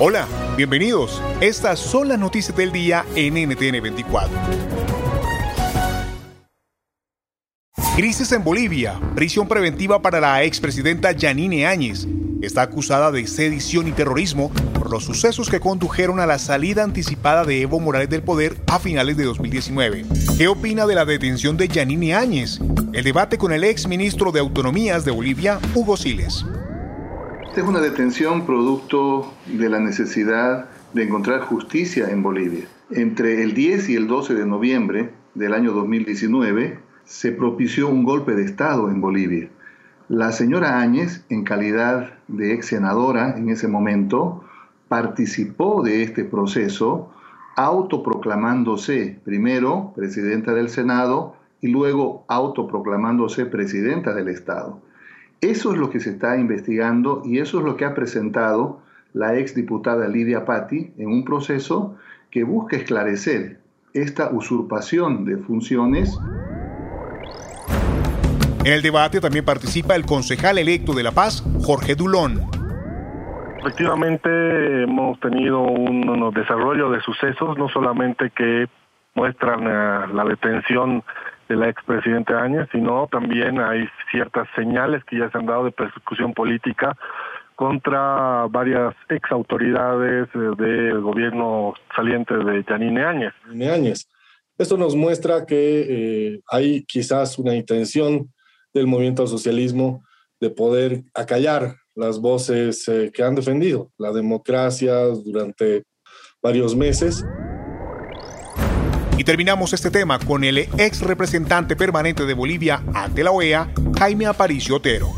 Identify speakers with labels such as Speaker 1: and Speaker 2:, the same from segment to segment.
Speaker 1: Hola, bienvenidos. Estas son las noticias del día en NTN 24. Crisis en Bolivia. Prisión preventiva para la expresidenta Yanine Áñez. Está acusada de sedición y terrorismo por los sucesos que condujeron a la salida anticipada de Evo Morales del poder a finales de 2019. ¿Qué opina de la detención de Yanine Áñez? El debate con el ex ministro de Autonomías de Bolivia, Hugo Siles.
Speaker 2: Esta es una detención producto de la necesidad de encontrar justicia en Bolivia. Entre el 10 y el 12 de noviembre del año 2019 se propició un golpe de Estado en Bolivia. La señora Áñez, en calidad de ex senadora en ese momento, participó de este proceso autoproclamándose primero presidenta del Senado y luego autoproclamándose presidenta del Estado. Eso es lo que se está investigando y eso es lo que ha presentado la exdiputada Lidia Patti en un proceso que busca esclarecer esta usurpación de funciones.
Speaker 1: En el debate también participa el concejal electo de La Paz, Jorge Dulón.
Speaker 3: Efectivamente, hemos tenido un, desarrollo de sucesos, no solamente que muestran eh, la detención de la expresidenta Áñez, sino también hay ciertas señales que ya se han dado de persecución política contra varias ex autoridades eh, del gobierno saliente de Yanine Áñez.
Speaker 4: Áñez. Esto nos muestra que eh, hay quizás una intención del movimiento al socialismo de poder acallar las voces eh, que han defendido la democracia durante varios meses.
Speaker 1: Y terminamos este tema con el ex representante permanente de Bolivia ante la OEA, Jaime Aparicio Otero.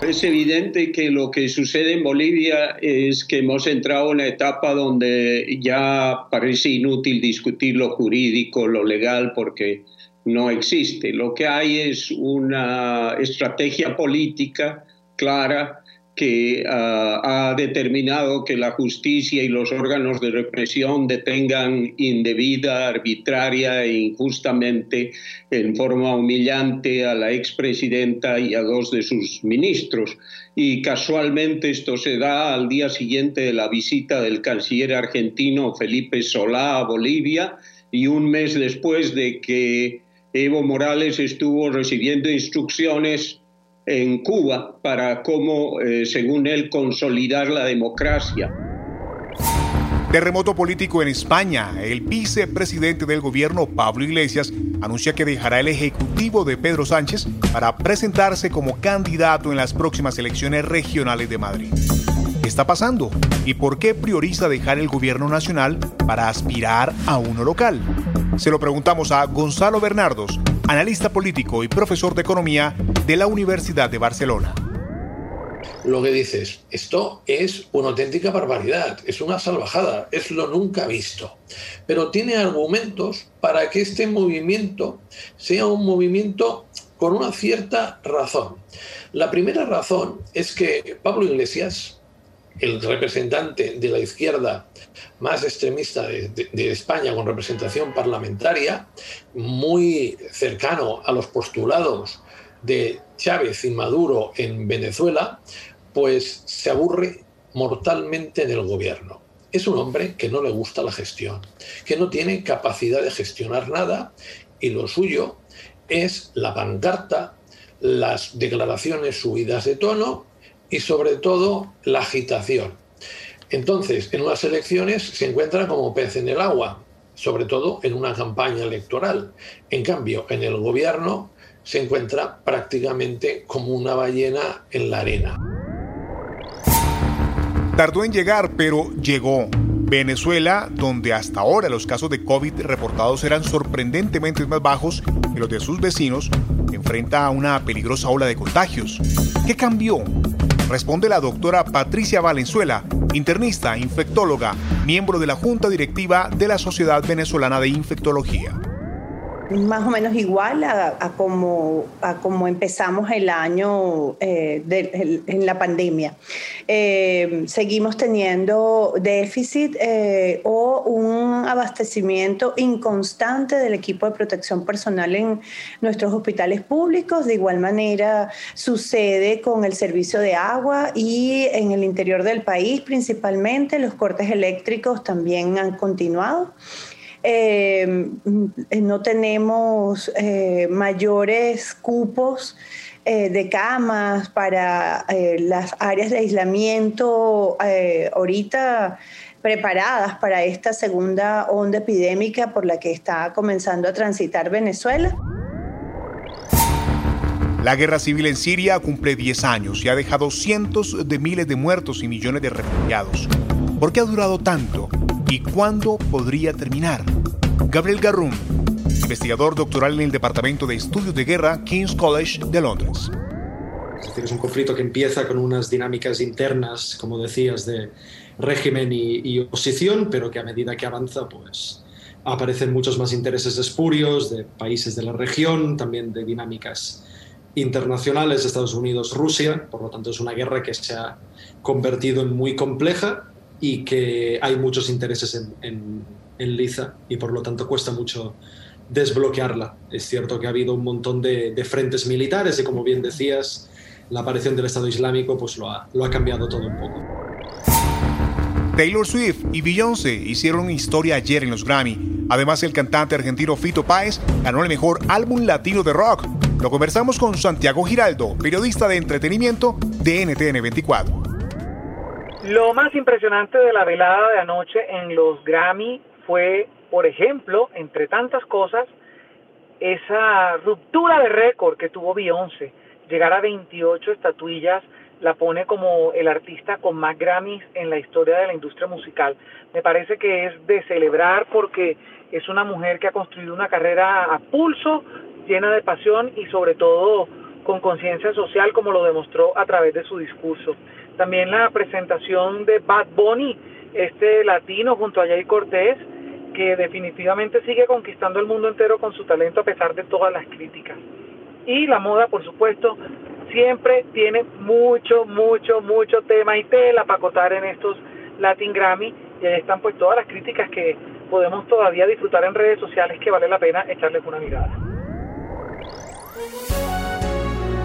Speaker 5: Es evidente que lo que sucede en Bolivia es que hemos entrado en una etapa donde ya parece inútil discutir lo jurídico, lo legal, porque no existe. Lo que hay es una estrategia política clara que ah, ha determinado que la justicia y los órganos de represión detengan indebida, arbitraria e injustamente en forma humillante a la expresidenta y a dos de sus ministros. Y casualmente esto se da al día siguiente de la visita del canciller argentino Felipe Solá a Bolivia y un mes después de que Evo Morales estuvo recibiendo instrucciones en Cuba para cómo, eh, según él, consolidar la democracia.
Speaker 1: Terremoto político en España. El vicepresidente del gobierno, Pablo Iglesias, anuncia que dejará el ejecutivo de Pedro Sánchez para presentarse como candidato en las próximas elecciones regionales de Madrid. ¿Qué está pasando? ¿Y por qué prioriza dejar el gobierno nacional para aspirar a uno local? Se lo preguntamos a Gonzalo Bernardos, analista político y profesor de economía de la Universidad de Barcelona.
Speaker 6: Lo que dices, esto es una auténtica barbaridad, es una salvajada, es lo nunca visto. Pero tiene argumentos para que este movimiento sea un movimiento con una cierta razón. La primera razón es que Pablo Iglesias, el representante de la izquierda más extremista de, España con representación parlamentaria, muy cercano a los postulados de Chávez y Maduro en Venezuela, pues se aburre mortalmente en el gobierno. Es un hombre que no le gusta la gestión, que no tiene capacidad de gestionar nada y lo suyo es la pancarta, las declaraciones subidas de tono y sobre todo la agitación. Entonces, en unas elecciones se encuentra como pez en el agua, sobre todo en una campaña electoral. En cambio, en el gobierno se encuentra prácticamente como una ballena en la arena.
Speaker 1: Tardó en llegar, pero llegó. Venezuela, donde hasta ahora los casos de COVID reportados eran sorprendentemente más bajos que los de sus vecinos, enfrenta a una peligrosa ola de contagios. ¿Qué cambió? Responde la doctora Patricia Valenzuela, internista, infectóloga, miembro de la Junta Directiva de la Sociedad Venezolana de Infectología
Speaker 7: más o menos igual a, como, a como empezamos el año eh, en la pandemia. Eh, seguimos teniendo déficit eh, o un abastecimiento inconstante del equipo de protección personal en nuestros hospitales públicos. De igual manera sucede con el servicio de agua y en el interior del país principalmente los cortes eléctricos también han continuado. Eh, no tenemos eh, mayores cupos eh, de camas para las áreas de aislamiento ahorita preparadas para esta segunda onda epidémica por la que está comenzando a transitar Venezuela.
Speaker 1: La guerra civil en Siria cumple 10 años y ha dejado cientos de miles de muertos y millones de refugiados. ¿Por qué ha durado tanto? ¿Y cuándo podría terminar? Gabriel Garrum, investigador doctoral en el Departamento de Estudios de Guerra, King's College de Londres.
Speaker 8: Es un conflicto que empieza con unas dinámicas internas, como decías, de régimen y, oposición, pero que a medida que avanza, pues aparecen muchos más intereses espurios de países de la región, también de dinámicas internacionales, Estados Unidos, Rusia, por lo tanto es una guerra que se ha convertido en muy compleja y que hay muchos intereses en, en, Liza y por lo tanto cuesta mucho desbloquearla. Es cierto que ha habido un montón de, frentes militares y como bien decías, la aparición del Estado Islámico pues lo ha, lo ha cambiado todo un poco.
Speaker 1: Taylor Swift y Beyoncé hicieron historia ayer en los Grammy. Además, el cantante argentino Fito Páez ganó el mejor álbum latino de rock. Lo conversamos con Santiago Giraldo, periodista de entretenimiento de NTN 24.
Speaker 9: Lo más impresionante de la velada de anoche en los Grammy fue, por ejemplo, entre tantas cosas, esa ruptura de récord que tuvo Beyoncé. Llegar a 28 estatuillas la pone como el artista con más Grammys en la historia de la industria musical. Me parece que es de celebrar porque es una mujer que ha construido una carrera a pulso, llena de pasión y sobre todo con conciencia social como lo demostró a través de su discurso. También la presentación de Bad Bunny, este latino junto a Jay Cortés, que definitivamente sigue conquistando el mundo entero con su talento a pesar de todas las críticas. Y la moda, por supuesto, siempre tiene mucho, mucho, mucho tema y tela para acotar en estos Latin Grammy. Y ahí están pues todas las críticas que podemos todavía disfrutar en redes sociales que vale la pena echarles una mirada.